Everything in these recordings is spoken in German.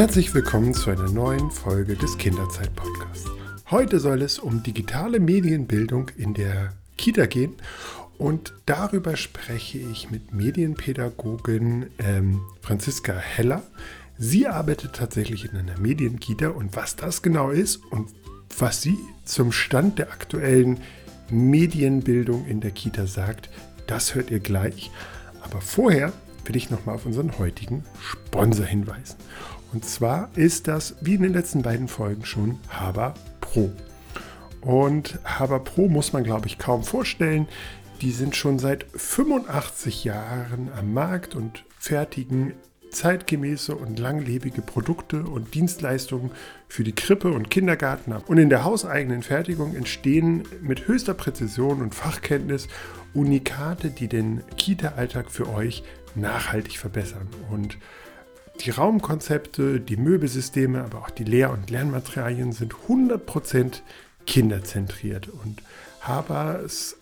Herzlich willkommen zu einer neuen Folge des Kinderzeit-Podcasts. Heute soll es um digitale Medienbildung in der Kita gehen und darüber spreche ich mit Medienpädagogin ähm, Franziska Heller. Sie arbeitet tatsächlich in einer Medienkita und was das genau ist und was sie zum Stand der aktuellen Medienbildung in der Kita sagt, das hört ihr gleich. Aber vorher will ich nochmal auf unseren heutigen Sponsor hinweisen. Und zwar ist das, wie in den letzten beiden Folgen schon, Haber Pro. Und Haber Pro muss man, glaube ich, kaum vorstellen. Die sind schon seit 85 Jahren am Markt und fertigen zeitgemäße und langlebige Produkte und Dienstleistungen für die Krippe und Kindergarten ab. Und in der hauseigenen Fertigung entstehen mit höchster Präzision und Fachkenntnis Unikate, die den Kita-Alltag für euch nachhaltig verbessern. Und die Raumkonzepte, die Möbelsysteme, aber auch die Lehr- und Lernmaterialien sind 100% kinderzentriert. Und Habers,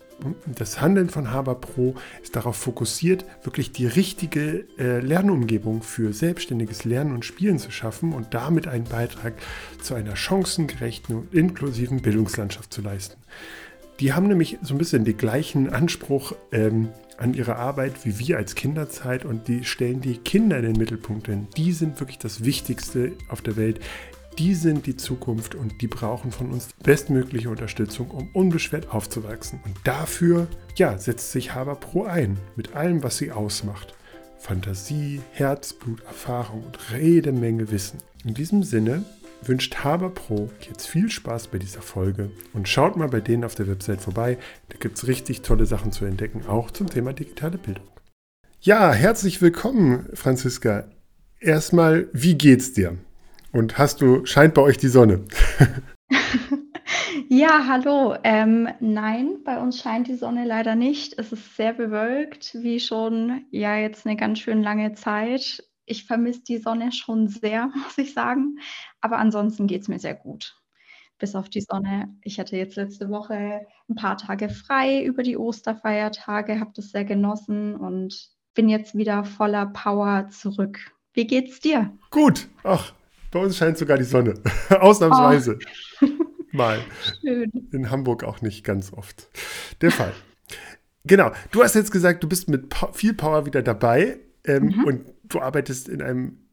das Handeln von Haber Pro ist darauf fokussiert, wirklich die richtige äh, Lernumgebung für selbstständiges Lernen und Spielen zu schaffen und damit einen Beitrag zu einer chancengerechten und inklusiven Bildungslandschaft zu leisten. Die haben nämlich so ein bisschen den gleichen Anspruch ähm, an ihre Arbeit wie wir als Kinderzeit und die stellen die Kinder in den Mittelpunkt, denn die sind wirklich das Wichtigste auf der Welt. Die sind die Zukunft und die brauchen von uns die bestmögliche Unterstützung, um unbeschwert aufzuwachsen. Und dafür, ja, setzt sich Haber Pro ein, mit allem, was sie ausmacht. Fantasie, Herzblut, Erfahrung und jede Menge Wissen. In diesem Sinne wünscht Haber Pro jetzt viel Spaß bei dieser Folge und schaut mal bei denen auf der Website vorbei. Da gibt es richtig tolle Sachen zu entdecken, auch zum Thema digitale Bildung. Ja, herzlich willkommen, Franziska. Erstmal, wie geht's dir? Und hast du, scheint bei euch die Sonne? ja, hallo. Ähm, nein, bei uns scheint die Sonne leider nicht. Es ist sehr bewölkt, wie schon ja jetzt eine ganz schön lange Zeit ich vermisse die Sonne schon sehr, muss ich sagen. Aber ansonsten geht es mir sehr gut. Bis auf die Sonne. Ich hatte jetzt letzte Woche ein paar Tage frei über die Osterfeiertage, habe das sehr genossen und bin jetzt wieder voller Power zurück. Wie geht's dir? Gut. Ach, bei uns scheint sogar die Sonne. Ausnahmsweise. Oh. Mal. Schön. In Hamburg auch nicht ganz oft. Der Fall. genau. Du hast jetzt gesagt, du bist mit viel Power wieder dabei. Ähm, mhm. Und du arbeitest in einem,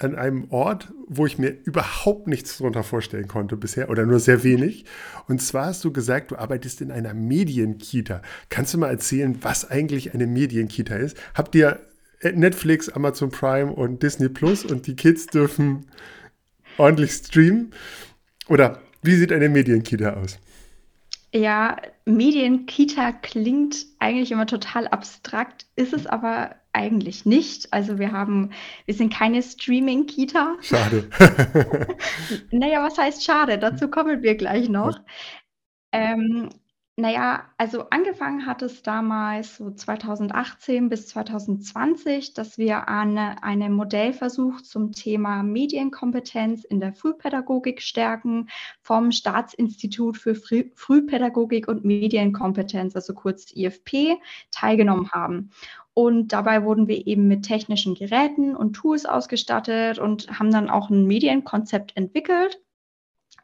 an einem Ort, wo ich mir überhaupt nichts darunter vorstellen konnte bisher oder nur sehr wenig. Und zwar hast du gesagt, du arbeitest in einer Medienkita. Kannst du mal erzählen, was eigentlich eine Medienkita ist? Habt ihr Netflix, Amazon Prime und Disney Plus und die Kids dürfen ordentlich streamen? Oder wie sieht eine Medienkita aus? Ja, Medienkita klingt eigentlich immer total abstrakt, ist es aber eigentlich nicht. Also wir haben, wir sind keine Streaming-Kita. Schade. naja, was heißt schade? Dazu kommen wir gleich noch. Ähm, naja, also angefangen hat es damals so 2018 bis 2020, dass wir an einem Modellversuch zum Thema Medienkompetenz in der Frühpädagogik stärken vom Staatsinstitut für Früh Frühpädagogik und Medienkompetenz, also kurz IFP, teilgenommen haben. Und dabei wurden wir eben mit technischen Geräten und Tools ausgestattet und haben dann auch ein Medienkonzept entwickelt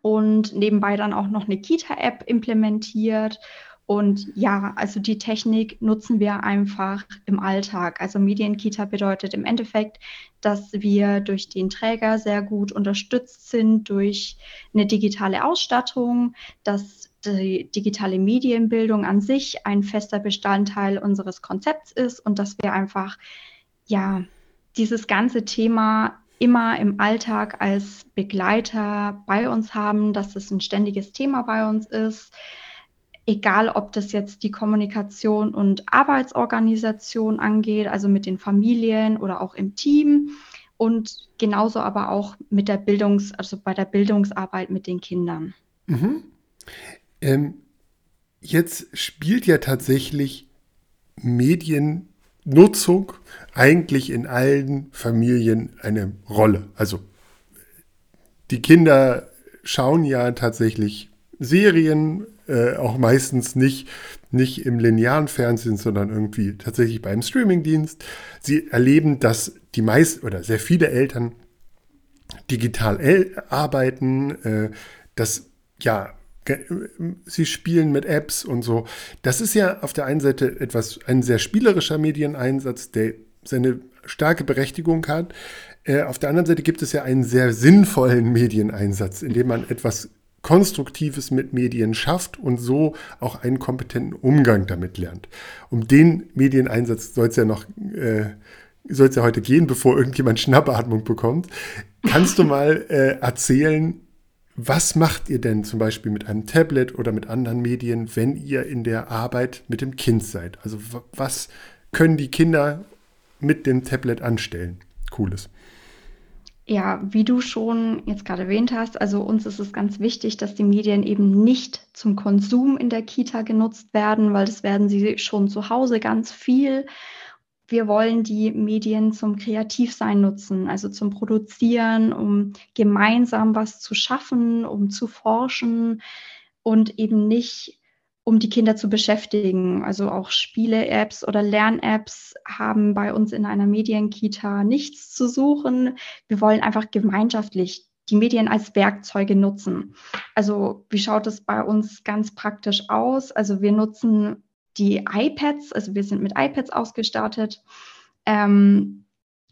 und nebenbei dann auch noch eine Kita-App implementiert. Und ja, also die Technik nutzen wir einfach im Alltag. Also Medienkita bedeutet im Endeffekt, dass wir durch den Träger sehr gut unterstützt sind durch eine digitale Ausstattung, dass die digitale Medienbildung an sich ein fester Bestandteil unseres Konzepts ist und dass wir einfach ja dieses ganze Thema immer im Alltag als Begleiter bei uns haben, dass es ein ständiges Thema bei uns ist. Egal, ob das jetzt die Kommunikation und Arbeitsorganisation angeht, also mit den Familien oder auch im Team und genauso aber auch mit der Bildungs-, also bei der Bildungsarbeit mit den Kindern. Mhm. Ähm, jetzt spielt ja tatsächlich Medien Nutzung eigentlich in allen Familien eine Rolle. Also die Kinder schauen ja tatsächlich Serien, äh, auch meistens nicht, nicht im linearen Fernsehen, sondern irgendwie tatsächlich beim Streamingdienst. Sie erleben, dass die meisten oder sehr viele Eltern digital arbeiten, äh, das ja sie spielen mit Apps und so. Das ist ja auf der einen Seite etwas, ein sehr spielerischer Medieneinsatz, der seine starke Berechtigung hat. Äh, auf der anderen Seite gibt es ja einen sehr sinnvollen Medieneinsatz, in dem man etwas Konstruktives mit Medien schafft und so auch einen kompetenten Umgang damit lernt. Um den Medieneinsatz soll es ja noch äh, soll es ja heute gehen, bevor irgendjemand Schnappatmung bekommt. Kannst du mal äh, erzählen, was macht ihr denn zum Beispiel mit einem Tablet oder mit anderen Medien, wenn ihr in der Arbeit mit dem Kind seid? Also was können die Kinder mit dem Tablet anstellen? Cooles. Ja, wie du schon jetzt gerade erwähnt hast, also uns ist es ganz wichtig, dass die Medien eben nicht zum Konsum in der Kita genutzt werden, weil das werden sie schon zu Hause ganz viel. Wir wollen die Medien zum Kreativsein nutzen, also zum Produzieren, um gemeinsam was zu schaffen, um zu forschen und eben nicht um die Kinder zu beschäftigen. Also auch Spiele-Apps oder Lern-Apps haben bei uns in einer Medienkita nichts zu suchen. Wir wollen einfach gemeinschaftlich die Medien als Werkzeuge nutzen. Also wie schaut es bei uns ganz praktisch aus? Also wir nutzen die iPads, also wir sind mit iPads ausgestattet. Ähm,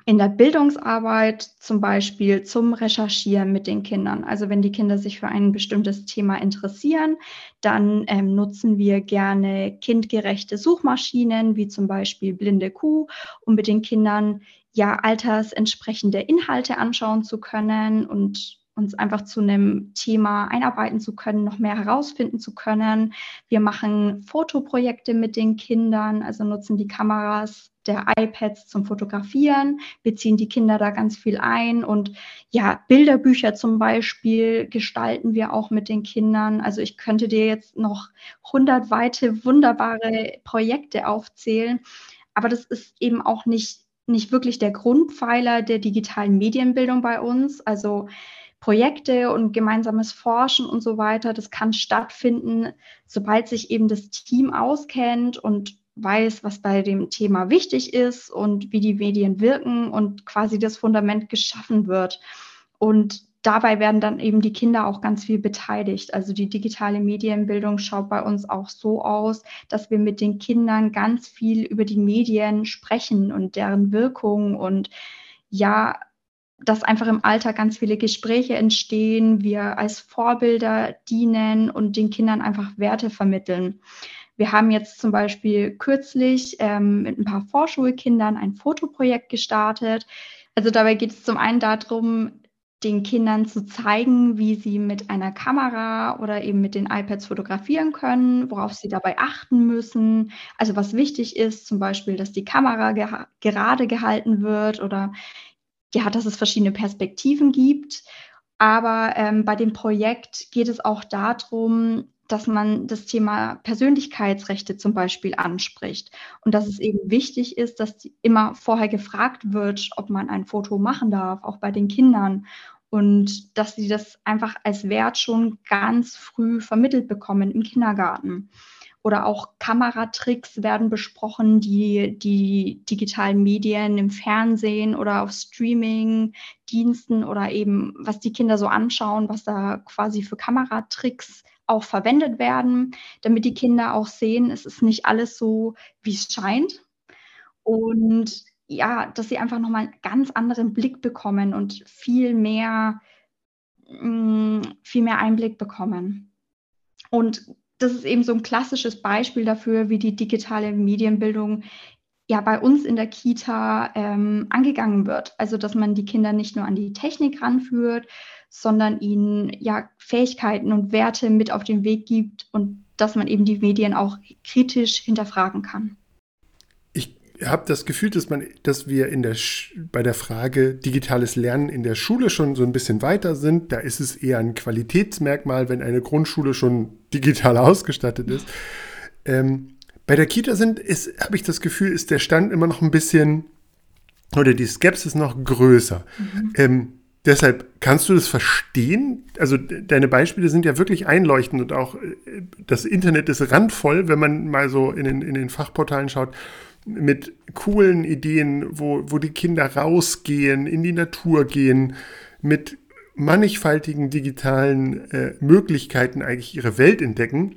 in der Bildungsarbeit zum Beispiel zum Recherchieren mit den Kindern. Also wenn die Kinder sich für ein bestimmtes Thema interessieren, dann ähm, nutzen wir gerne kindgerechte Suchmaschinen, wie zum Beispiel Blinde Kuh, um mit den Kindern ja altersentsprechende Inhalte anschauen zu können und uns einfach zu einem Thema einarbeiten zu können, noch mehr herausfinden zu können. Wir machen Fotoprojekte mit den Kindern, also nutzen die Kameras der iPads zum Fotografieren, beziehen die Kinder da ganz viel ein und ja, Bilderbücher zum Beispiel gestalten wir auch mit den Kindern. Also ich könnte dir jetzt noch hundert weite wunderbare Projekte aufzählen, aber das ist eben auch nicht, nicht wirklich der Grundpfeiler der digitalen Medienbildung bei uns. Also Projekte und gemeinsames Forschen und so weiter, das kann stattfinden, sobald sich eben das Team auskennt und weiß, was bei dem Thema wichtig ist und wie die Medien wirken und quasi das Fundament geschaffen wird. Und dabei werden dann eben die Kinder auch ganz viel beteiligt. Also die digitale Medienbildung schaut bei uns auch so aus, dass wir mit den Kindern ganz viel über die Medien sprechen und deren Wirkung und ja, dass einfach im Alltag ganz viele Gespräche entstehen, wir als Vorbilder dienen und den Kindern einfach Werte vermitteln. Wir haben jetzt zum Beispiel kürzlich ähm, mit ein paar Vorschulkindern ein Fotoprojekt gestartet. Also dabei geht es zum einen darum, den Kindern zu zeigen, wie sie mit einer Kamera oder eben mit den iPads fotografieren können, worauf sie dabei achten müssen. Also was wichtig ist, zum Beispiel, dass die Kamera ge gerade gehalten wird oder ja, dass es verschiedene Perspektiven gibt. Aber ähm, bei dem Projekt geht es auch darum, dass man das Thema Persönlichkeitsrechte zum Beispiel anspricht. Und dass es eben wichtig ist, dass immer vorher gefragt wird, ob man ein Foto machen darf, auch bei den Kindern. Und dass sie das einfach als Wert schon ganz früh vermittelt bekommen im Kindergarten oder auch Kameratricks werden besprochen, die die digitalen Medien im Fernsehen oder auf Streaming-Diensten oder eben, was die Kinder so anschauen, was da quasi für Kameratricks auch verwendet werden, damit die Kinder auch sehen, es ist nicht alles so, wie es scheint. Und ja, dass sie einfach nochmal einen ganz anderen Blick bekommen und viel mehr, mm, viel mehr Einblick bekommen. Und das ist eben so ein klassisches Beispiel dafür, wie die digitale Medienbildung ja bei uns in der Kita ähm, angegangen wird. Also dass man die Kinder nicht nur an die Technik ranführt, sondern ihnen ja Fähigkeiten und Werte mit auf den Weg gibt und dass man eben die Medien auch kritisch hinterfragen kann habe das Gefühl, dass, man, dass wir in der, bei der Frage digitales Lernen in der Schule schon so ein bisschen weiter sind. Da ist es eher ein Qualitätsmerkmal, wenn eine Grundschule schon digital ausgestattet ist. Ähm, bei der Kita sind, habe ich das Gefühl, ist der Stand immer noch ein bisschen oder die Skepsis noch größer. Mhm. Ähm, deshalb kannst du das verstehen? Also deine Beispiele sind ja wirklich einleuchtend und auch äh, das Internet ist randvoll, wenn man mal so in den, in den Fachportalen schaut mit coolen Ideen, wo, wo die Kinder rausgehen, in die Natur gehen, mit mannigfaltigen digitalen äh, Möglichkeiten eigentlich ihre Welt entdecken,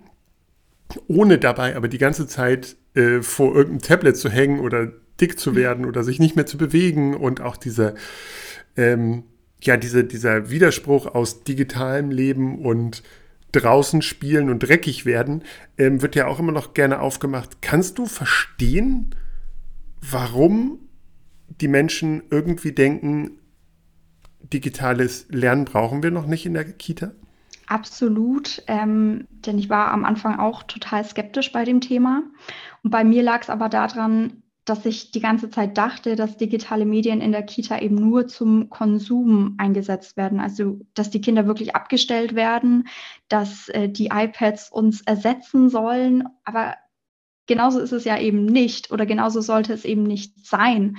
ohne dabei aber die ganze Zeit äh, vor irgendeinem Tablet zu hängen oder dick zu werden oder sich nicht mehr zu bewegen und auch dieser, ähm, ja, diese, dieser Widerspruch aus digitalem Leben und draußen spielen und dreckig werden, ähm, wird ja auch immer noch gerne aufgemacht. Kannst du verstehen, warum die Menschen irgendwie denken, digitales Lernen brauchen wir noch nicht in der Kita? Absolut, ähm, denn ich war am Anfang auch total skeptisch bei dem Thema. Und bei mir lag es aber daran, dass ich die ganze Zeit dachte, dass digitale Medien in der Kita eben nur zum Konsum eingesetzt werden. Also, dass die Kinder wirklich abgestellt werden, dass äh, die iPads uns ersetzen sollen. Aber genauso ist es ja eben nicht oder genauso sollte es eben nicht sein.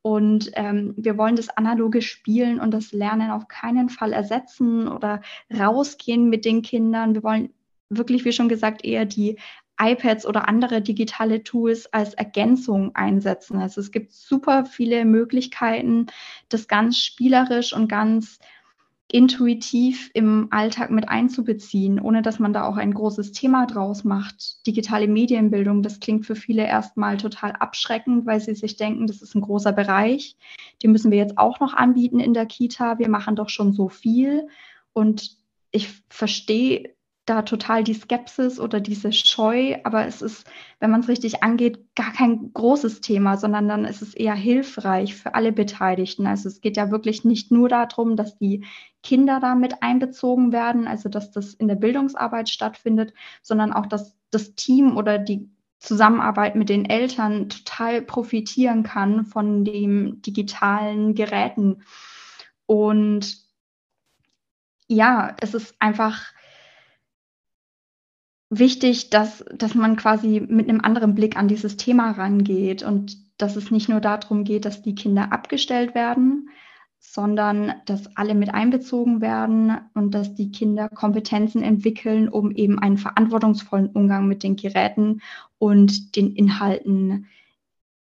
Und ähm, wir wollen das analoge Spielen und das Lernen auf keinen Fall ersetzen oder rausgehen mit den Kindern. Wir wollen wirklich, wie schon gesagt, eher die iPads oder andere digitale Tools als Ergänzung einsetzen. Also es gibt super viele Möglichkeiten, das ganz spielerisch und ganz intuitiv im Alltag mit einzubeziehen, ohne dass man da auch ein großes Thema draus macht. Digitale Medienbildung, das klingt für viele erstmal total abschreckend, weil sie sich denken, das ist ein großer Bereich. Den müssen wir jetzt auch noch anbieten in der Kita. Wir machen doch schon so viel. Und ich verstehe da total die Skepsis oder diese Scheu, aber es ist, wenn man es richtig angeht, gar kein großes Thema, sondern dann ist es eher hilfreich für alle Beteiligten. Also es geht ja wirklich nicht nur darum, dass die Kinder da mit einbezogen werden, also dass das in der Bildungsarbeit stattfindet, sondern auch, dass das Team oder die Zusammenarbeit mit den Eltern total profitieren kann von den digitalen Geräten. Und ja, es ist einfach wichtig, dass, dass man quasi mit einem anderen Blick an dieses Thema rangeht und dass es nicht nur darum geht, dass die Kinder abgestellt werden, sondern dass alle mit einbezogen werden und dass die Kinder Kompetenzen entwickeln, um eben einen verantwortungsvollen Umgang mit den Geräten und den Inhalten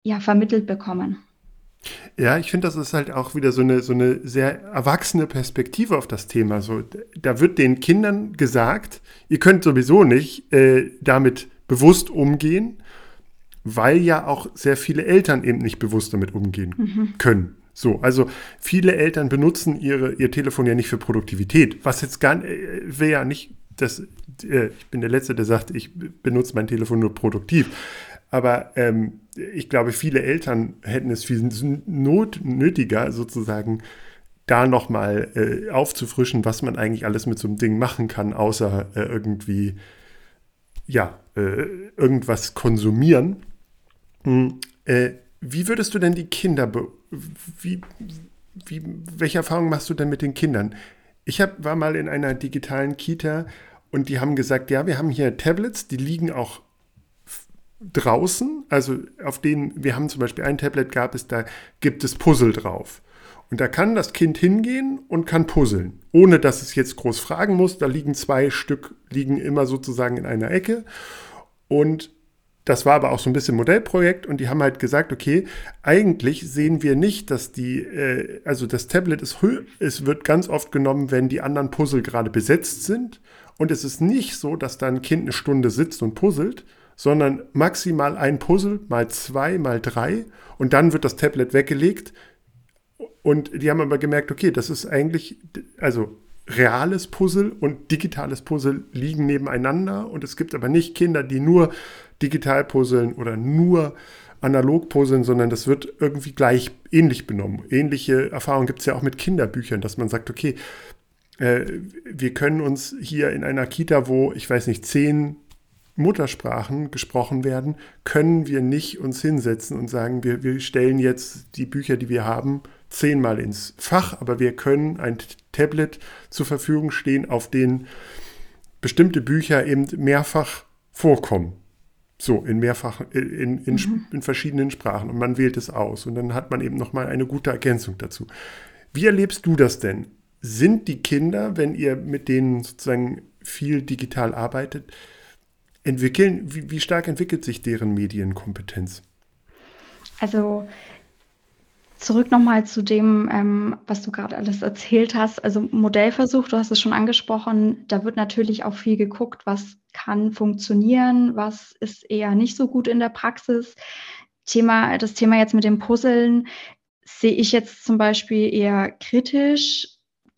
ja, vermittelt bekommen. Ja, ich finde, das ist halt auch wieder so eine, so eine sehr erwachsene Perspektive auf das Thema. So, da wird den Kindern gesagt, ihr könnt sowieso nicht äh, damit bewusst umgehen, weil ja auch sehr viele Eltern eben nicht bewusst damit umgehen mhm. können. So, also viele Eltern benutzen ihre, ihr Telefon ja nicht für Produktivität, was jetzt gar äh, wäre ja nicht, das, äh, ich bin der Letzte, der sagt, ich benutze mein Telefon nur produktiv. Aber ähm, ich glaube, viele Eltern hätten es viel not nötiger, sozusagen da nochmal äh, aufzufrischen, was man eigentlich alles mit so einem Ding machen kann, außer äh, irgendwie, ja, äh, irgendwas konsumieren. Hm, äh, wie würdest du denn die Kinder, wie, wie, welche Erfahrungen machst du denn mit den Kindern? Ich hab, war mal in einer digitalen Kita und die haben gesagt, ja, wir haben hier Tablets, die liegen auch draußen, also auf denen, wir haben zum Beispiel ein Tablet gab es, da gibt es Puzzle drauf. Und da kann das Kind hingehen und kann puzzeln, ohne dass es jetzt groß fragen muss. Da liegen zwei Stück, liegen immer sozusagen in einer Ecke. Und das war aber auch so ein bisschen Modellprojekt und die haben halt gesagt, okay, eigentlich sehen wir nicht, dass die, äh, also das Tablet ist, es wird ganz oft genommen, wenn die anderen Puzzle gerade besetzt sind. Und es ist nicht so, dass da ein Kind eine Stunde sitzt und puzzelt, sondern maximal ein Puzzle, mal zwei, mal drei und dann wird das Tablet weggelegt. Und die haben aber gemerkt, okay, das ist eigentlich, also reales Puzzle und digitales Puzzle liegen nebeneinander und es gibt aber nicht Kinder, die nur digital puzzeln oder nur analog puzzeln, sondern das wird irgendwie gleich ähnlich benommen. Ähnliche Erfahrungen gibt es ja auch mit Kinderbüchern, dass man sagt, okay, äh, wir können uns hier in einer Kita, wo, ich weiß nicht, zehn Muttersprachen gesprochen werden, können wir nicht uns hinsetzen und sagen, wir, wir stellen jetzt die Bücher, die wir haben, zehnmal ins Fach, aber wir können ein Tablet zur Verfügung stehen, auf dem bestimmte Bücher eben mehrfach vorkommen. So, in mehrfach, in, in, mhm. in verschiedenen Sprachen. Und man wählt es aus. Und dann hat man eben nochmal eine gute Ergänzung dazu. Wie erlebst du das denn? Sind die Kinder, wenn ihr mit denen sozusagen viel digital arbeitet, entwickeln, wie, wie stark entwickelt sich deren Medienkompetenz? Also zurück nochmal zu dem, ähm, was du gerade alles erzählt hast. Also Modellversuch, du hast es schon angesprochen, da wird natürlich auch viel geguckt, was kann funktionieren, was ist eher nicht so gut in der Praxis. Thema, das Thema jetzt mit dem Puzzeln sehe ich jetzt zum Beispiel eher kritisch,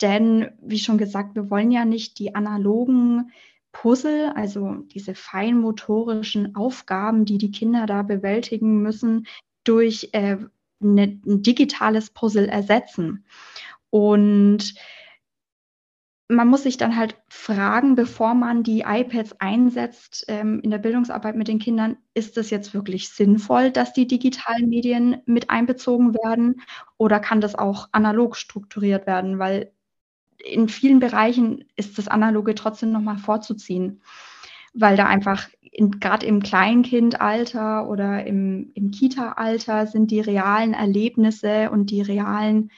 denn wie schon gesagt, wir wollen ja nicht die analogen Puzzle, also diese feinmotorischen Aufgaben, die die Kinder da bewältigen müssen, durch äh, ne, ein digitales Puzzle ersetzen. Und man muss sich dann halt fragen, bevor man die iPads einsetzt ähm, in der Bildungsarbeit mit den Kindern, ist es jetzt wirklich sinnvoll, dass die digitalen Medien mit einbezogen werden oder kann das auch analog strukturiert werden? Weil in vielen Bereichen ist das Analoge trotzdem nochmal vorzuziehen, weil da einfach gerade im Kleinkindalter oder im, im Kita-Alter sind die realen Erlebnisse und die realen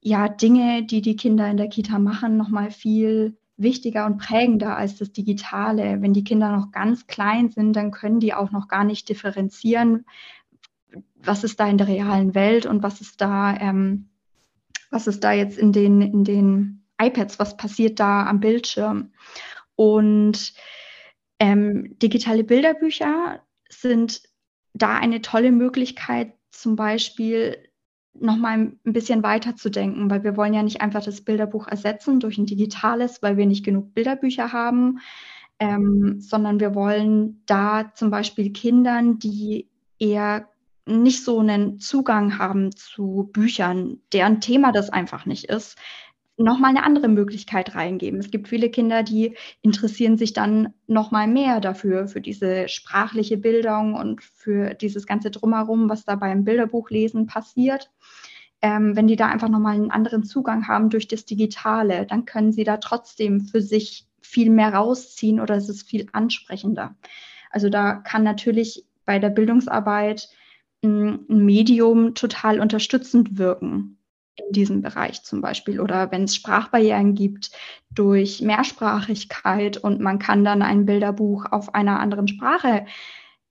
ja, Dinge, die die Kinder in der Kita machen, nochmal viel wichtiger und prägender als das Digitale. Wenn die Kinder noch ganz klein sind, dann können die auch noch gar nicht differenzieren, was ist da in der realen Welt und was ist da, ähm, was ist da jetzt in den, in den iPads, was passiert da am Bildschirm. Und ähm, digitale Bilderbücher sind da eine tolle Möglichkeit, zum Beispiel nochmal ein bisschen weiter zu denken, weil wir wollen ja nicht einfach das Bilderbuch ersetzen durch ein digitales, weil wir nicht genug Bilderbücher haben, ähm, sondern wir wollen da zum Beispiel Kindern, die eher nicht so einen Zugang haben zu Büchern, deren Thema das einfach nicht ist, nochmal eine andere Möglichkeit reingeben. Es gibt viele Kinder, die interessieren sich dann nochmal mehr dafür, für diese sprachliche Bildung und für dieses ganze Drumherum, was da beim Bilderbuchlesen passiert. Ähm, wenn die da einfach nochmal einen anderen Zugang haben durch das Digitale, dann können sie da trotzdem für sich viel mehr rausziehen oder es ist viel ansprechender. Also da kann natürlich bei der Bildungsarbeit ein Medium total unterstützend wirken in diesem Bereich zum Beispiel oder wenn es Sprachbarrieren gibt durch Mehrsprachigkeit und man kann dann ein Bilderbuch auf einer anderen Sprache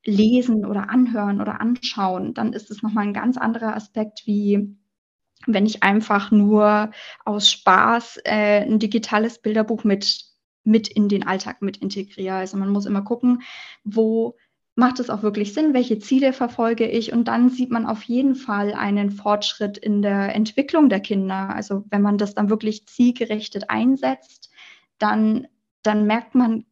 lesen oder anhören oder anschauen, dann ist es nochmal ein ganz anderer Aspekt, wie wenn ich einfach nur aus Spaß äh, ein digitales Bilderbuch mit, mit in den Alltag mit integriere. Also man muss immer gucken, wo macht es auch wirklich Sinn, welche Ziele verfolge ich und dann sieht man auf jeden Fall einen Fortschritt in der Entwicklung der Kinder. Also wenn man das dann wirklich zielgerichtet einsetzt, dann, dann merkt man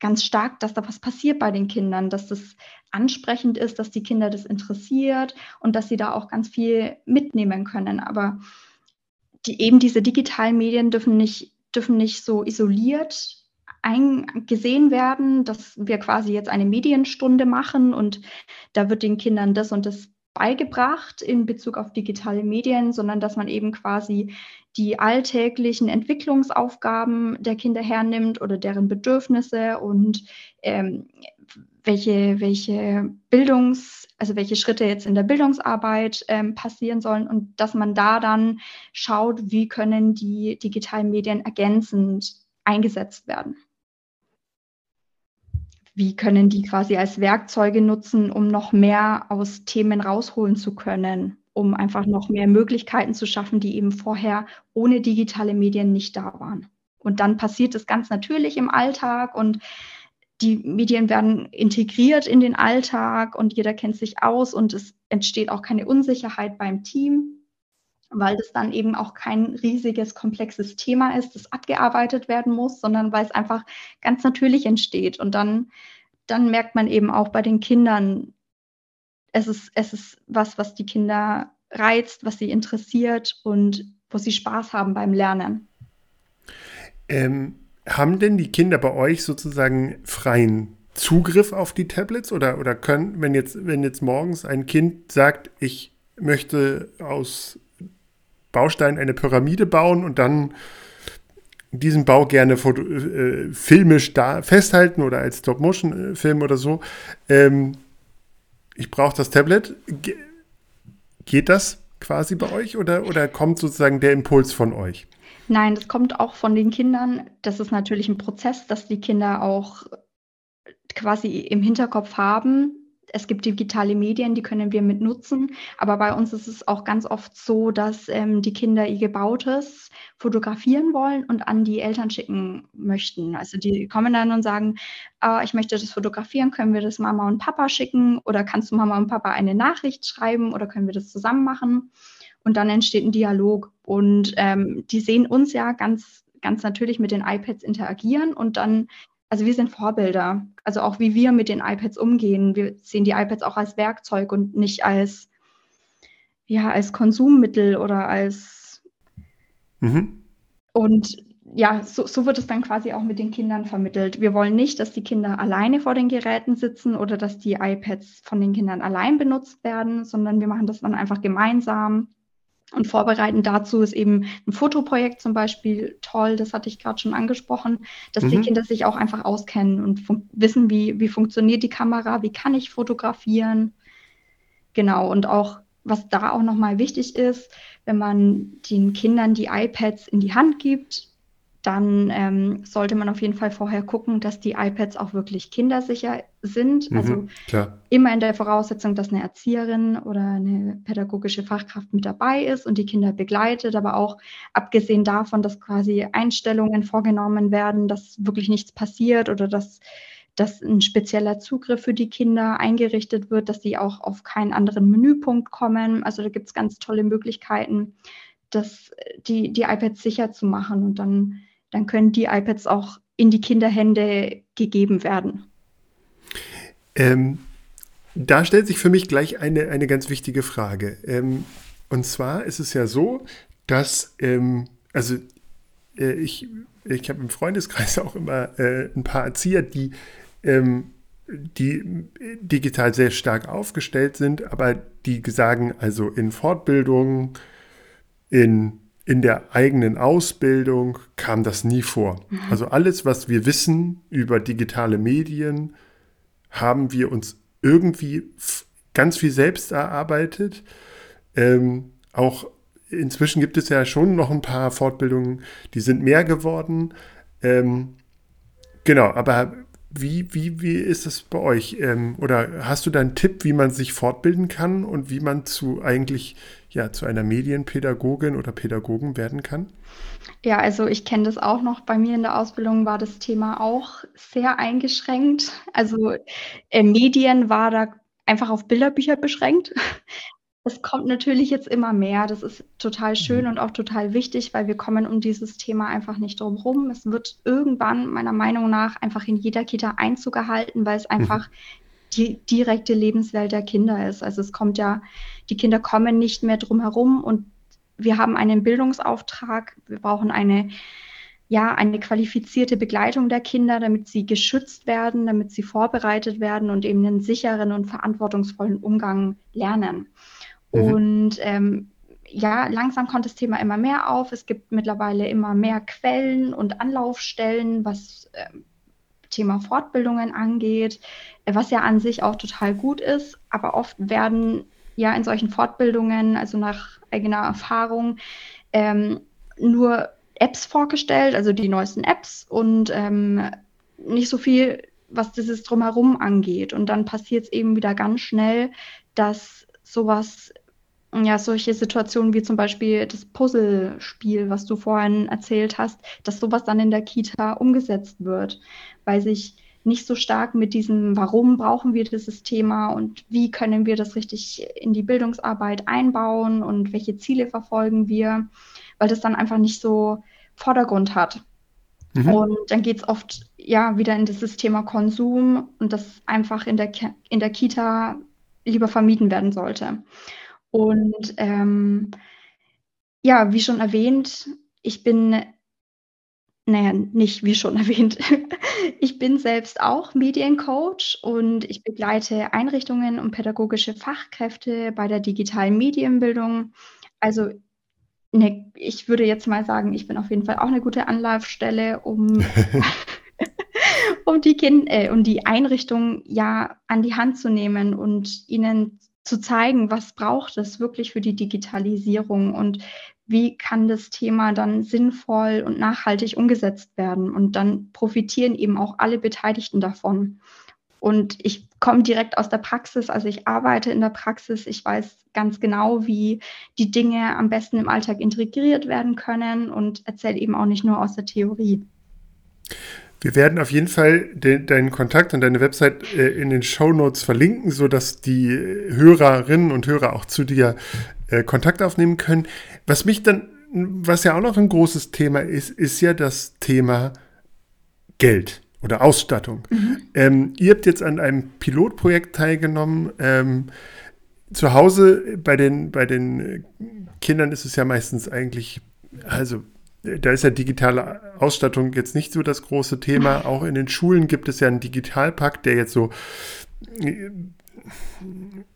ganz stark, dass da was passiert bei den Kindern, dass das ansprechend ist, dass die Kinder das interessiert und dass sie da auch ganz viel mitnehmen können. Aber die, eben diese digitalen Medien dürfen nicht, dürfen nicht so isoliert gesehen werden, dass wir quasi jetzt eine Medienstunde machen und da wird den Kindern das und das beigebracht in Bezug auf digitale Medien, sondern dass man eben quasi die alltäglichen Entwicklungsaufgaben der Kinder hernimmt oder deren Bedürfnisse und ähm, welche, welche Bildungs, also welche Schritte jetzt in der Bildungsarbeit ähm, passieren sollen und dass man da dann schaut, wie können die digitalen Medien ergänzend eingesetzt werden wie können die quasi als Werkzeuge nutzen, um noch mehr aus Themen rausholen zu können, um einfach noch mehr Möglichkeiten zu schaffen, die eben vorher ohne digitale Medien nicht da waren. Und dann passiert es ganz natürlich im Alltag und die Medien werden integriert in den Alltag und jeder kennt sich aus und es entsteht auch keine Unsicherheit beim Team, weil das dann eben auch kein riesiges, komplexes Thema ist, das abgearbeitet werden muss, sondern weil es einfach ganz natürlich entsteht. Und dann, dann merkt man eben auch bei den Kindern, es ist, es ist was, was die Kinder reizt, was sie interessiert und wo sie Spaß haben beim Lernen. Ähm, haben denn die Kinder bei euch sozusagen freien Zugriff auf die Tablets oder, oder können, wenn jetzt, wenn jetzt morgens ein Kind sagt, ich möchte aus Baustein eine Pyramide bauen und dann diesen Bau gerne foto, äh, filmisch da festhalten oder als Stop-Motion-Film oder so. Ähm, ich brauche das Tablet. Ge geht das quasi bei euch oder, oder kommt sozusagen der Impuls von euch? Nein, das kommt auch von den Kindern. Das ist natürlich ein Prozess, dass die Kinder auch quasi im Hinterkopf haben, es gibt digitale Medien, die können wir mit nutzen. Aber bei uns ist es auch ganz oft so, dass ähm, die Kinder ihr Gebautes fotografieren wollen und an die Eltern schicken möchten. Also die kommen dann und sagen, äh, ich möchte das fotografieren, können wir das Mama und Papa schicken oder kannst du Mama und Papa eine Nachricht schreiben oder können wir das zusammen machen? Und dann entsteht ein Dialog. Und ähm, die sehen uns ja ganz, ganz natürlich mit den iPads interagieren und dann also wir sind Vorbilder. Also auch wie wir mit den iPads umgehen. Wir sehen die iPads auch als Werkzeug und nicht als, ja, als Konsummittel oder als. Mhm. Und ja, so, so wird es dann quasi auch mit den Kindern vermittelt. Wir wollen nicht, dass die Kinder alleine vor den Geräten sitzen oder dass die iPads von den Kindern allein benutzt werden, sondern wir machen das dann einfach gemeinsam. Und vorbereitend dazu ist eben ein Fotoprojekt zum Beispiel toll, das hatte ich gerade schon angesprochen, dass mhm. die Kinder sich auch einfach auskennen und wissen, wie, wie funktioniert die Kamera, wie kann ich fotografieren. Genau, und auch, was da auch nochmal wichtig ist, wenn man den Kindern die iPads in die Hand gibt, dann ähm, sollte man auf jeden Fall vorher gucken, dass die iPads auch wirklich kindersicher sind. Mhm, also klar. immer in der Voraussetzung, dass eine Erzieherin oder eine pädagogische Fachkraft mit dabei ist und die Kinder begleitet, aber auch abgesehen davon, dass quasi Einstellungen vorgenommen werden, dass wirklich nichts passiert oder dass, dass ein spezieller Zugriff für die Kinder eingerichtet wird, dass sie auch auf keinen anderen Menüpunkt kommen. Also da gibt es ganz tolle Möglichkeiten, das, die, die iPads sicher zu machen und dann dann können die iPads auch in die Kinderhände gegeben werden. Ähm, da stellt sich für mich gleich eine, eine ganz wichtige Frage. Ähm, und zwar ist es ja so, dass, ähm, also äh, ich, ich habe im Freundeskreis auch immer äh, ein paar Erzieher, die, ähm, die digital sehr stark aufgestellt sind, aber die sagen, also in Fortbildungen, in in der eigenen Ausbildung kam das nie vor. Mhm. Also alles, was wir wissen über digitale Medien, haben wir uns irgendwie ganz viel selbst erarbeitet. Ähm, auch inzwischen gibt es ja schon noch ein paar Fortbildungen, die sind mehr geworden. Ähm, genau, aber wie, wie, wie ist es bei euch? Ähm, oder hast du da einen Tipp, wie man sich fortbilden kann und wie man zu eigentlich ja, zu einer Medienpädagogin oder Pädagogen werden kann? Ja, also ich kenne das auch noch. Bei mir in der Ausbildung war das Thema auch sehr eingeschränkt. Also äh, Medien war da einfach auf Bilderbücher beschränkt. Es kommt natürlich jetzt immer mehr. Das ist total schön mhm. und auch total wichtig, weil wir kommen um dieses Thema einfach nicht drum herum. Es wird irgendwann meiner Meinung nach einfach in jeder Kita Einzug gehalten, weil es mhm. einfach die direkte Lebenswelt der Kinder ist. Also es kommt ja, die Kinder kommen nicht mehr drum herum und wir haben einen Bildungsauftrag. Wir brauchen eine ja, eine qualifizierte Begleitung der Kinder, damit sie geschützt werden, damit sie vorbereitet werden und eben einen sicheren und verantwortungsvollen Umgang lernen. Mhm. Und ähm, ja, langsam kommt das Thema immer mehr auf. Es gibt mittlerweile immer mehr Quellen und Anlaufstellen, was äh, Thema Fortbildungen angeht, äh, was ja an sich auch total gut ist. Aber oft werden ja in solchen Fortbildungen, also nach eigener Erfahrung, ähm, nur Apps vorgestellt, also die neuesten Apps und ähm, nicht so viel, was dieses drumherum angeht. Und dann passiert es eben wieder ganz schnell, dass sowas, ja, solche Situationen wie zum Beispiel das Puzzlespiel, was du vorhin erzählt hast, dass sowas dann in der Kita umgesetzt wird, weil sich nicht so stark mit diesem, warum brauchen wir dieses Thema und wie können wir das richtig in die Bildungsarbeit einbauen und welche Ziele verfolgen wir, weil das dann einfach nicht so Vordergrund hat. Mhm. Und dann geht es oft ja wieder in dieses Thema Konsum und das einfach in der, in der Kita lieber vermieden werden sollte. Und ähm, ja, wie schon erwähnt, ich bin, naja, nicht wie schon erwähnt, ich bin selbst auch Mediencoach und ich begleite Einrichtungen und pädagogische Fachkräfte bei der digitalen Medienbildung. Also ne, ich würde jetzt mal sagen, ich bin auf jeden Fall auch eine gute Anlaufstelle, um um die, kind, äh, um die Einrichtung ja an die Hand zu nehmen und ihnen zu zeigen, was braucht es wirklich für die Digitalisierung und wie kann das Thema dann sinnvoll und nachhaltig umgesetzt werden. Und dann profitieren eben auch alle Beteiligten davon. Und ich komme direkt aus der Praxis, also ich arbeite in der Praxis. Ich weiß ganz genau, wie die Dinge am besten im Alltag integriert werden können und erzähle eben auch nicht nur aus der Theorie. Wir werden auf jeden Fall de deinen Kontakt und deine Website äh, in den Show Notes verlinken, sodass die Hörerinnen und Hörer auch zu dir äh, Kontakt aufnehmen können. Was mich dann, was ja auch noch ein großes Thema ist, ist ja das Thema Geld oder Ausstattung. Mhm. Ähm, ihr habt jetzt an einem Pilotprojekt teilgenommen. Ähm, zu Hause bei den, bei den Kindern ist es ja meistens eigentlich, also da ist ja digitale Ausstattung jetzt nicht so das große Thema. Auch in den Schulen gibt es ja einen Digitalpakt, der jetzt so äh,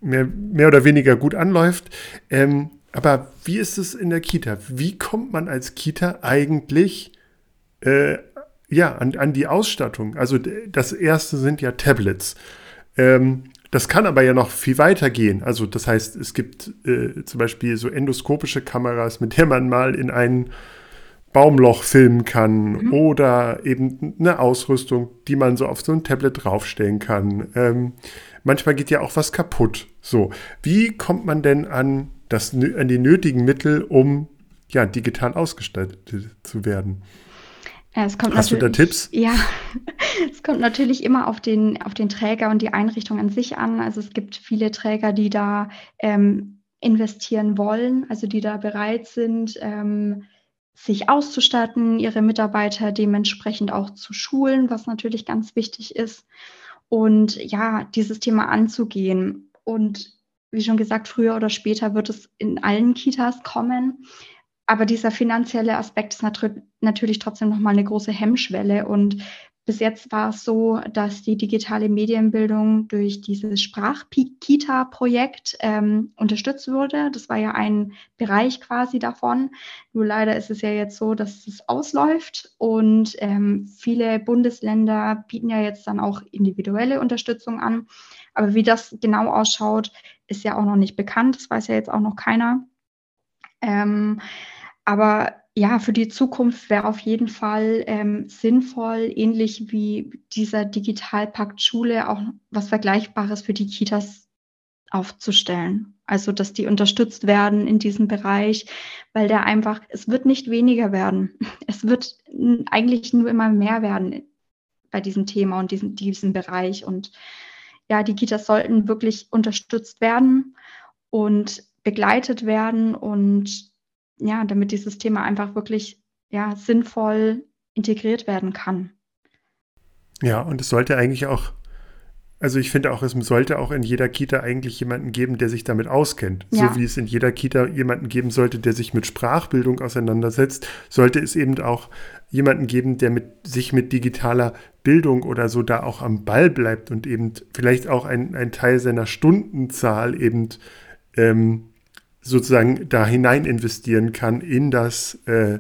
mehr, mehr oder weniger gut anläuft. Ähm, aber wie ist es in der Kita? Wie kommt man als Kita eigentlich äh, ja, an, an die Ausstattung? Also das erste sind ja Tablets. Ähm, das kann aber ja noch viel weiter gehen. Also das heißt, es gibt äh, zum Beispiel so endoskopische Kameras, mit der man mal in einen Baumloch filmen kann mhm. oder eben eine Ausrüstung, die man so auf so ein Tablet draufstellen kann. Ähm, manchmal geht ja auch was kaputt. So, wie kommt man denn an, das, an die nötigen Mittel, um ja, digital ausgestattet zu werden? Hast du da Tipps? Ja, es kommt natürlich immer auf den, auf den Träger und die Einrichtung an sich an. Also es gibt viele Träger, die da ähm, investieren wollen, also die da bereit sind, ähm, sich auszustatten, ihre Mitarbeiter dementsprechend auch zu schulen, was natürlich ganz wichtig ist. Und ja, dieses Thema anzugehen. Und wie schon gesagt, früher oder später wird es in allen Kitas kommen. Aber dieser finanzielle Aspekt ist natürlich trotzdem nochmal eine große Hemmschwelle. Und bis jetzt war es so, dass die digitale Medienbildung durch dieses Sprach-Kita-Projekt ähm, unterstützt wurde. Das war ja ein Bereich quasi davon. Nur leider ist es ja jetzt so, dass es ausläuft und ähm, viele Bundesländer bieten ja jetzt dann auch individuelle Unterstützung an. Aber wie das genau ausschaut, ist ja auch noch nicht bekannt. Das weiß ja jetzt auch noch keiner. Ähm, aber ja, für die Zukunft wäre auf jeden Fall ähm, sinnvoll, ähnlich wie dieser Digitalpakt Schule, auch was Vergleichbares für die Kitas aufzustellen. Also, dass die unterstützt werden in diesem Bereich, weil der einfach, es wird nicht weniger werden. Es wird eigentlich nur immer mehr werden bei diesem Thema und diesem, diesem Bereich. Und ja, die Kitas sollten wirklich unterstützt werden und begleitet werden und ja, damit dieses Thema einfach wirklich ja, sinnvoll integriert werden kann. Ja, und es sollte eigentlich auch, also ich finde auch, es sollte auch in jeder Kita eigentlich jemanden geben, der sich damit auskennt. Ja. So wie es in jeder Kita jemanden geben sollte, der sich mit Sprachbildung auseinandersetzt, sollte es eben auch jemanden geben, der mit, sich mit digitaler Bildung oder so da auch am Ball bleibt und eben vielleicht auch ein, Teil seiner Stundenzahl eben ähm, sozusagen da hinein investieren kann in das äh,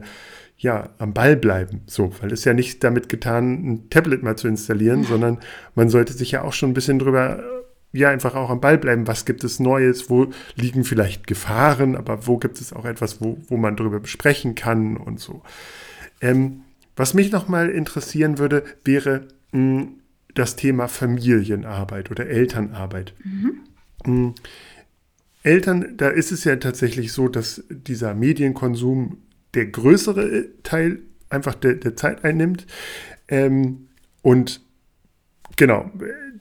ja, am Ball bleiben. So, weil es ja nicht damit getan, ein Tablet mal zu installieren, sondern man sollte sich ja auch schon ein bisschen drüber, äh, ja, einfach auch am Ball bleiben. Was gibt es Neues? Wo liegen vielleicht Gefahren? Aber wo gibt es auch etwas, wo, wo man drüber besprechen kann und so. Ähm, was mich nochmal interessieren würde, wäre mh, hm, das Thema Familienarbeit oder Elternarbeit. Mhm. Mh, hm, Eltern, da ist es ja tatsächlich so, dass dieser Medienkonsum der größere Teil einfach der, der Zeit einnimmt. Ähm, und genau,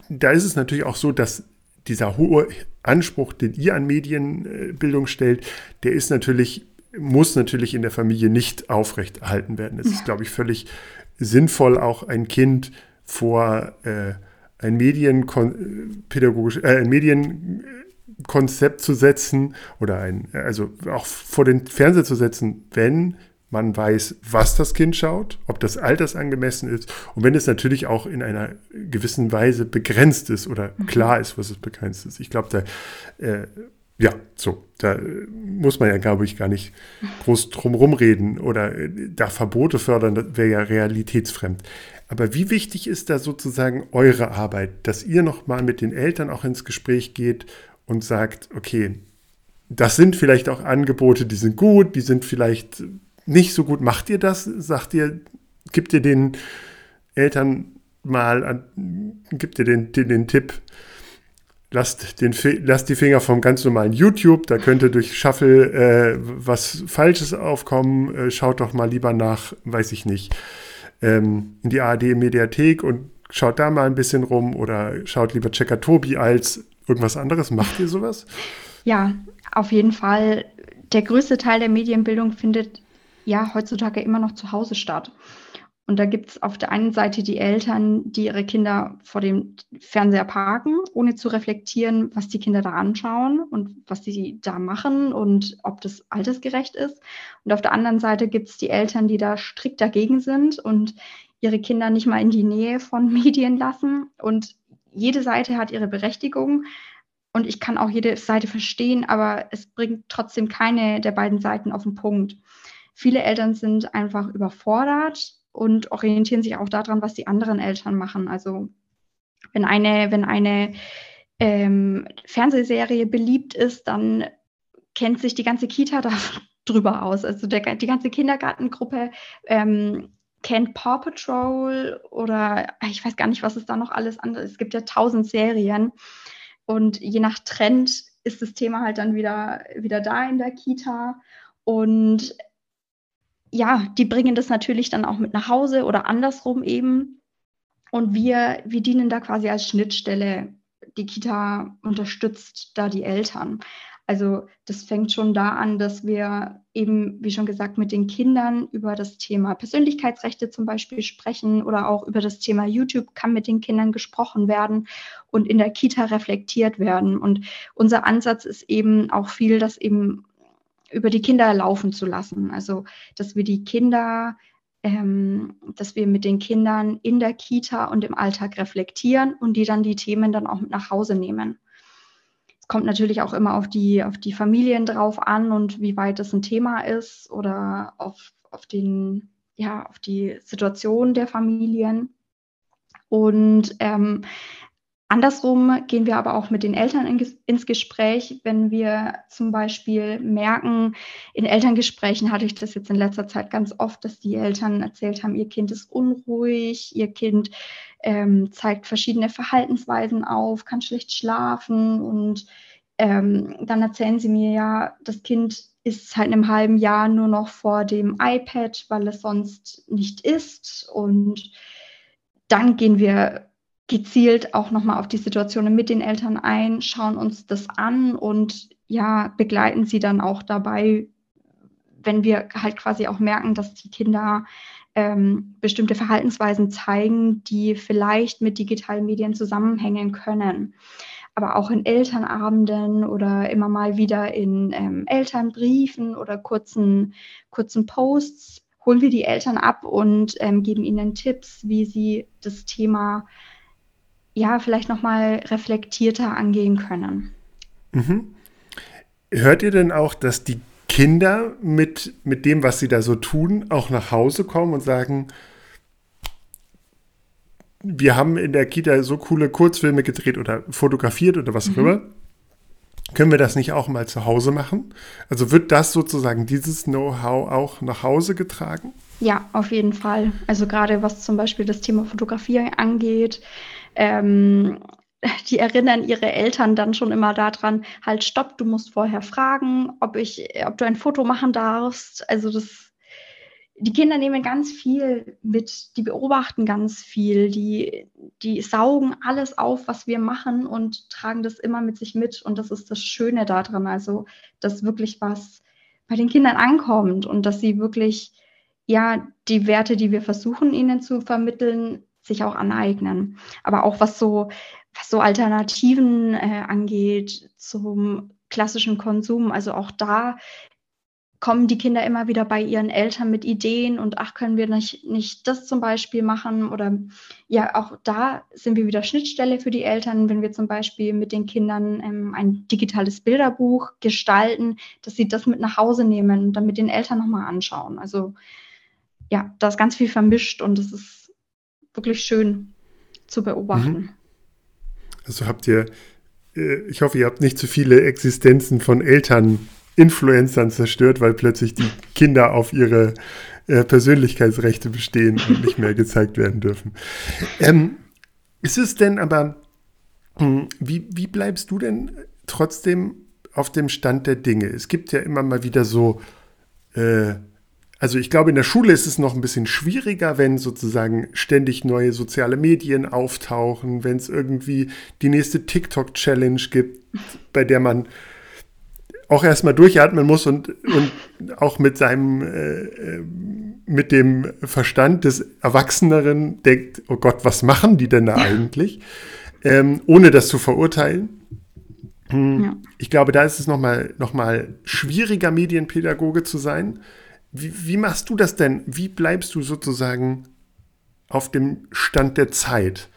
da ist es natürlich auch so, dass dieser hohe Anspruch, den ihr an Medienbildung stellt, der ist natürlich, muss natürlich in der Familie nicht aufrechterhalten werden. Es ist, glaube ich, völlig sinnvoll, auch ein Kind vor äh, ein Medienpädagogisch, äh, ein Medien Konzept zu setzen oder ein, also auch vor den Fernseher zu setzen, wenn man weiß, was das Kind schaut, ob das altersangemessen ist und wenn es natürlich auch in einer gewissen Weise begrenzt ist oder mhm. klar ist, was es begrenzt ist. Ich glaube, da, äh, ja, so, da muss man ja, glaube ich, gar nicht groß drum rumreden oder äh, da Verbote fördern, das wäre ja realitätsfremd. Aber wie wichtig ist da sozusagen eure Arbeit, dass ihr nochmal mit den Eltern auch ins Gespräch geht und sagt, okay, das sind vielleicht auch Angebote, die sind gut, die sind vielleicht nicht so gut. Macht ihr das? Sagt ihr, gibt ihr den Eltern mal an, gibt dir den, den, den Tipp, lasst, den, lasst die Finger vom ganz normalen YouTube, da könnte durch Shuffle äh, was Falsches aufkommen. Äh, schaut doch mal lieber nach, weiß ich nicht, ähm, in die ARD-Mediathek und schaut da mal ein bisschen rum oder schaut lieber Checker Tobi als irgendwas anderes. Macht ihr sowas? Ja, auf jeden Fall. Der größte Teil der Medienbildung findet ja heutzutage immer noch zu Hause statt. Und da gibt es auf der einen Seite die Eltern, die ihre Kinder vor dem Fernseher parken, ohne zu reflektieren, was die Kinder da anschauen und was sie da machen und ob das altersgerecht ist. Und auf der anderen Seite gibt es die Eltern, die da strikt dagegen sind und ihre Kinder nicht mal in die Nähe von Medien lassen. Und jede Seite hat ihre Berechtigung. Und ich kann auch jede Seite verstehen, aber es bringt trotzdem keine der beiden Seiten auf den Punkt. Viele Eltern sind einfach überfordert und orientieren sich auch daran, was die anderen Eltern machen. Also wenn eine, wenn eine ähm, Fernsehserie beliebt ist, dann kennt sich die ganze Kita darüber aus. Also der, die ganze Kindergartengruppe ähm, kennt Paw Patrol oder ich weiß gar nicht, was es da noch alles andere. Es gibt ja tausend Serien und je nach Trend ist das Thema halt dann wieder, wieder da in der Kita. Und ja, die bringen das natürlich dann auch mit nach Hause oder andersrum eben. Und wir, wir dienen da quasi als Schnittstelle. Die Kita unterstützt da die Eltern. Also das fängt schon da an, dass wir eben, wie schon gesagt, mit den Kindern über das Thema Persönlichkeitsrechte zum Beispiel sprechen oder auch über das Thema YouTube kann mit den Kindern gesprochen werden und in der Kita reflektiert werden. Und unser Ansatz ist eben auch viel, das eben über die Kinder laufen zu lassen. Also, dass wir die Kinder, ähm, dass wir mit den Kindern in der Kita und im Alltag reflektieren und die dann die Themen dann auch mit nach Hause nehmen. Kommt natürlich auch immer auf die, auf die Familien drauf an und wie weit das ein Thema ist oder auf, auf, den, ja, auf die Situation der Familien. Und ähm, Andersrum gehen wir aber auch mit den Eltern in, ins Gespräch, wenn wir zum Beispiel merken, in Elterngesprächen hatte ich das jetzt in letzter Zeit ganz oft, dass die Eltern erzählt haben, ihr Kind ist unruhig, ihr Kind ähm, zeigt verschiedene Verhaltensweisen auf, kann schlecht schlafen und ähm, dann erzählen sie mir ja, das Kind ist seit einem halben Jahr nur noch vor dem iPad, weil es sonst nicht isst und dann gehen wir gezielt auch nochmal auf die Situationen mit den Eltern ein, schauen uns das an und ja, begleiten sie dann auch dabei, wenn wir halt quasi auch merken, dass die Kinder ähm, bestimmte Verhaltensweisen zeigen, die vielleicht mit digitalen Medien zusammenhängen können. Aber auch in Elternabenden oder immer mal wieder in ähm, Elternbriefen oder kurzen, kurzen Posts holen wir die Eltern ab und ähm, geben ihnen Tipps, wie sie das Thema ja, vielleicht nochmal reflektierter angehen können. Mhm. Hört ihr denn auch, dass die Kinder mit, mit dem, was sie da so tun, auch nach Hause kommen und sagen, wir haben in der Kita so coole Kurzfilme gedreht oder fotografiert oder was auch mhm. immer. Können wir das nicht auch mal zu Hause machen? Also wird das sozusagen dieses Know-how auch nach Hause getragen? Ja, auf jeden Fall. Also gerade was zum Beispiel das Thema Fotografie angeht, ähm, die erinnern ihre Eltern dann schon immer daran, halt stopp, du musst vorher fragen, ob ich, ob du ein Foto machen darfst. Also das, die Kinder nehmen ganz viel mit, die beobachten ganz viel, die, die saugen alles auf, was wir machen und tragen das immer mit sich mit. Und das ist das Schöne daran, also dass wirklich was bei den Kindern ankommt und dass sie wirklich ja die Werte, die wir versuchen ihnen zu vermitteln, sich auch aneignen. Aber auch was so, was so Alternativen äh, angeht zum klassischen Konsum, also auch da kommen die Kinder immer wieder bei ihren Eltern mit Ideen und ach, können wir nicht, nicht das zum Beispiel machen? Oder ja, auch da sind wir wieder Schnittstelle für die Eltern, wenn wir zum Beispiel mit den Kindern ähm, ein digitales Bilderbuch gestalten, dass sie das mit nach Hause nehmen und dann mit den Eltern nochmal anschauen. Also ja, da ist ganz viel vermischt und es ist wirklich schön zu beobachten. Mhm. Also habt ihr, äh, ich hoffe, ihr habt nicht zu viele Existenzen von Eltern Influencern zerstört, weil plötzlich die Kinder auf ihre äh, Persönlichkeitsrechte bestehen und nicht mehr gezeigt werden dürfen. Ähm, ist es denn aber, hm, wie, wie bleibst du denn trotzdem auf dem Stand der Dinge? Es gibt ja immer mal wieder so, äh, also ich glaube, in der Schule ist es noch ein bisschen schwieriger, wenn sozusagen ständig neue soziale Medien auftauchen, wenn es irgendwie die nächste TikTok-Challenge gibt, bei der man auch erstmal durchatmen muss und, und auch mit seinem, äh, äh, mit dem Verstand des Erwachseneren denkt, oh Gott, was machen die denn da eigentlich? Ähm, ohne das zu verurteilen. Hm, ja. Ich glaube, da ist es nochmal noch mal schwieriger, Medienpädagoge zu sein. Wie, wie machst du das denn? Wie bleibst du sozusagen auf dem Stand der Zeit?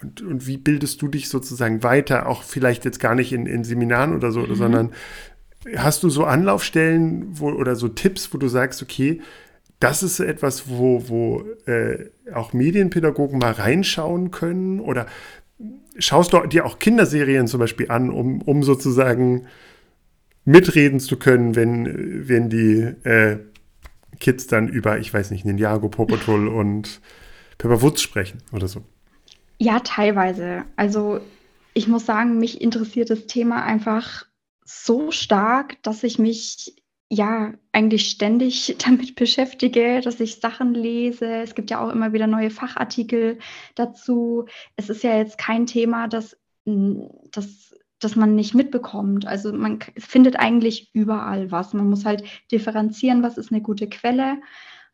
Und, und wie bildest du dich sozusagen weiter, auch vielleicht jetzt gar nicht in, in Seminaren oder so, mhm. sondern Hast du so Anlaufstellen wo, oder so Tipps, wo du sagst, okay, das ist etwas, wo, wo äh, auch Medienpädagogen mal reinschauen können? Oder schaust du dir auch Kinderserien zum Beispiel an, um, um sozusagen mitreden zu können, wenn, wenn die äh, Kids dann über, ich weiß nicht, Ninjago, Paw und Pepper Woods sprechen oder so? Ja, teilweise. Also ich muss sagen, mich interessiert das Thema einfach so stark, dass ich mich ja eigentlich ständig damit beschäftige, dass ich Sachen lese. Es gibt ja auch immer wieder neue Fachartikel dazu. Es ist ja jetzt kein Thema, das, das, das man nicht mitbekommt. Also man findet eigentlich überall was. Man muss halt differenzieren, was ist eine gute Quelle.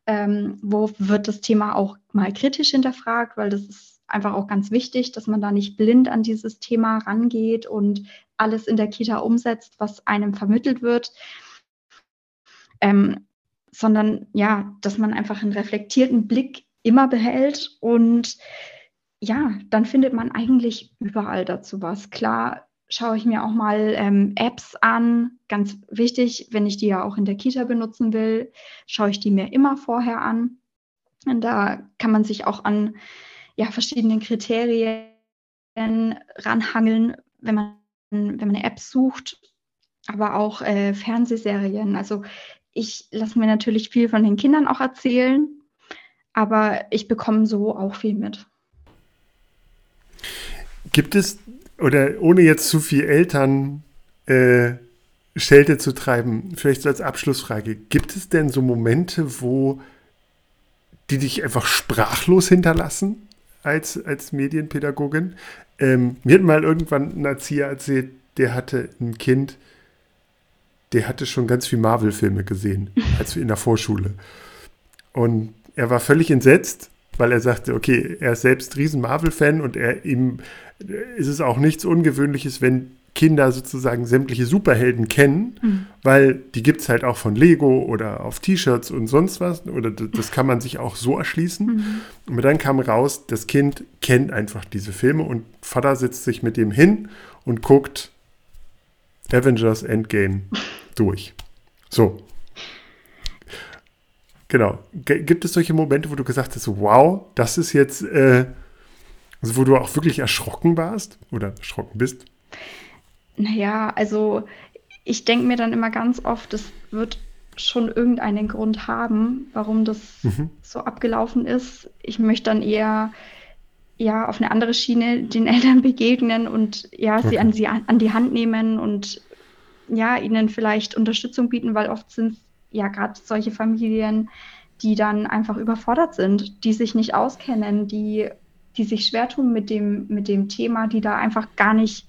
Ähm, wo wird das Thema auch mal kritisch hinterfragt, weil das ist einfach auch ganz wichtig, dass man da nicht blind an dieses Thema rangeht und alles in der Kita umsetzt, was einem vermittelt wird, ähm, sondern ja, dass man einfach einen reflektierten Blick immer behält und ja, dann findet man eigentlich überall dazu was. Klar schaue ich mir auch mal ähm, Apps an, ganz wichtig, wenn ich die ja auch in der Kita benutzen will, schaue ich die mir immer vorher an. Und da kann man sich auch an ja, verschiedenen Kriterien ranhangeln, wenn man wenn man eine sucht, aber auch äh, Fernsehserien. Also ich lasse mir natürlich viel von den Kindern auch erzählen, aber ich bekomme so auch viel mit. Gibt es, oder ohne jetzt zu viel Eltern äh, Schelte zu treiben, vielleicht so als Abschlussfrage, gibt es denn so Momente, wo die dich einfach sprachlos hinterlassen als, als Medienpädagogin? Ähm, mir hat mal irgendwann ein Erzieher erzählt, der hatte ein Kind, der hatte schon ganz viel Marvel-Filme gesehen, als wir in der Vorschule. Und er war völlig entsetzt, weil er sagte, okay, er ist selbst riesen Marvel-Fan und er ihm ist es auch nichts Ungewöhnliches, wenn Kinder sozusagen sämtliche Superhelden kennen, mhm. weil die gibt es halt auch von Lego oder auf T-Shirts und sonst was. Oder das kann man sich auch so erschließen. Mhm. Und dann kam raus, das Kind kennt einfach diese Filme und Vater setzt sich mit dem hin und guckt Avengers Endgame durch. So. Genau. G gibt es solche Momente, wo du gesagt hast, wow, das ist jetzt, äh, also wo du auch wirklich erschrocken warst oder erschrocken bist? Naja, also ich denke mir dann immer ganz oft, es wird schon irgendeinen Grund haben, warum das mhm. so abgelaufen ist. Ich möchte dann eher ja auf eine andere Schiene den Eltern begegnen und ja okay. sie an sie an die Hand nehmen und ja ihnen vielleicht Unterstützung bieten, weil oft sind ja gerade solche Familien, die dann einfach überfordert sind, die sich nicht auskennen, die die sich schwer tun mit dem mit dem Thema, die da einfach gar nicht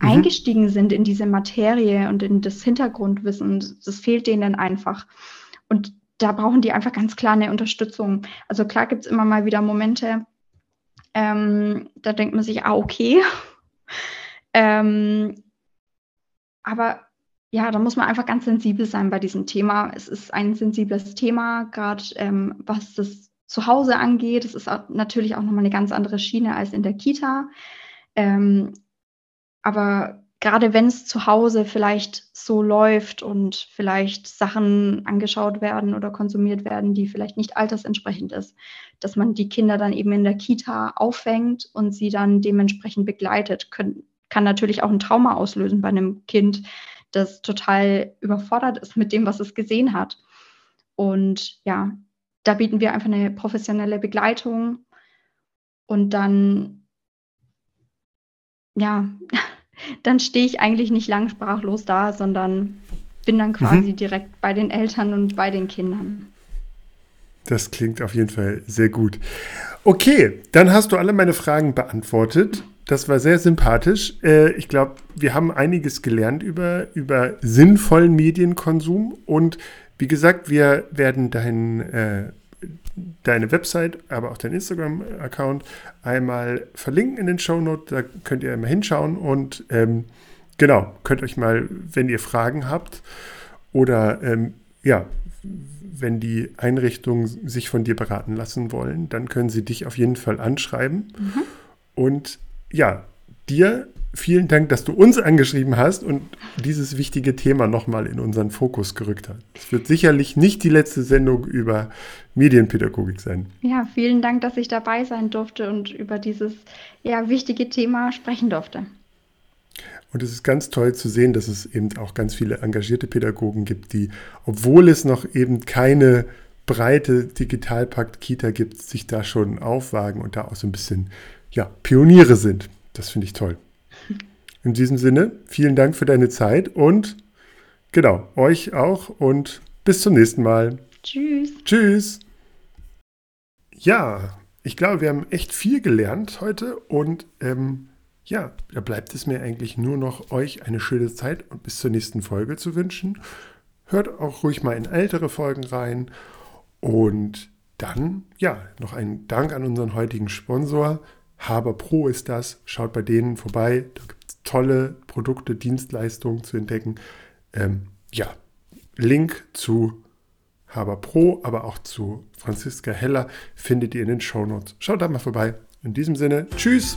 mhm. eingestiegen sind in diese Materie und in das Hintergrundwissen. Das fehlt denen einfach. Und da brauchen die einfach ganz klar eine Unterstützung. Also klar gibt es immer mal wieder Momente, ähm, da denkt man sich, ah, okay. ähm, aber ja, da muss man einfach ganz sensibel sein bei diesem Thema. Es ist ein sensibles Thema, gerade ähm, was das Zuhause angeht. Es ist auch natürlich auch nochmal eine ganz andere Schiene als in der Kita. Ähm, aber gerade wenn es zu Hause vielleicht so läuft und vielleicht Sachen angeschaut werden oder konsumiert werden, die vielleicht nicht altersentsprechend ist, dass man die Kinder dann eben in der Kita auffängt und sie dann dementsprechend begleitet, können, kann natürlich auch ein Trauma auslösen bei einem Kind, das total überfordert ist mit dem, was es gesehen hat. Und ja, da bieten wir einfach eine professionelle Begleitung und dann, ja, dann stehe ich eigentlich nicht lang sprachlos da, sondern bin dann quasi mhm. direkt bei den Eltern und bei den Kindern. Das klingt auf jeden Fall sehr gut. Okay, dann hast du alle meine Fragen beantwortet. Das war sehr sympathisch. Äh, ich glaube, wir haben einiges gelernt über, über sinnvollen Medienkonsum. Und wie gesagt, wir werden dein, äh, deine Website, aber auch dein Instagram-Account einmal verlinken in den Show Notes. Da könnt ihr mal hinschauen und ähm, genau, könnt euch mal, wenn ihr Fragen habt oder ähm, ja, wenn die Einrichtungen sich von dir beraten lassen wollen, dann können sie dich auf jeden Fall anschreiben. Mhm. Und ja, dir vielen Dank, dass du uns angeschrieben hast und dieses wichtige Thema nochmal in unseren Fokus gerückt hast. Es wird sicherlich nicht die letzte Sendung über Medienpädagogik sein. Ja, vielen Dank, dass ich dabei sein durfte und über dieses ja, wichtige Thema sprechen durfte. Und es ist ganz toll zu sehen, dass es eben auch ganz viele engagierte Pädagogen gibt, die, obwohl es noch eben keine breite Digitalpakt-Kita gibt, sich da schon aufwagen und da auch so ein bisschen ja, Pioniere sind. Das finde ich toll. In diesem Sinne, vielen Dank für deine Zeit und genau, euch auch und bis zum nächsten Mal. Tschüss. Tschüss. Ja, ich glaube, wir haben echt viel gelernt heute und ähm, ja, da bleibt es mir eigentlich nur noch, euch eine schöne Zeit und bis zur nächsten Folge zu wünschen. Hört auch ruhig mal in ältere Folgen rein. Und dann, ja, noch ein Dank an unseren heutigen Sponsor. Haber Pro ist das. Schaut bei denen vorbei. Da gibt es tolle Produkte, Dienstleistungen zu entdecken. Ähm, ja, Link zu Haber Pro, aber auch zu Franziska Heller findet ihr in den Show Notes. Schaut da mal vorbei. In diesem Sinne, tschüss!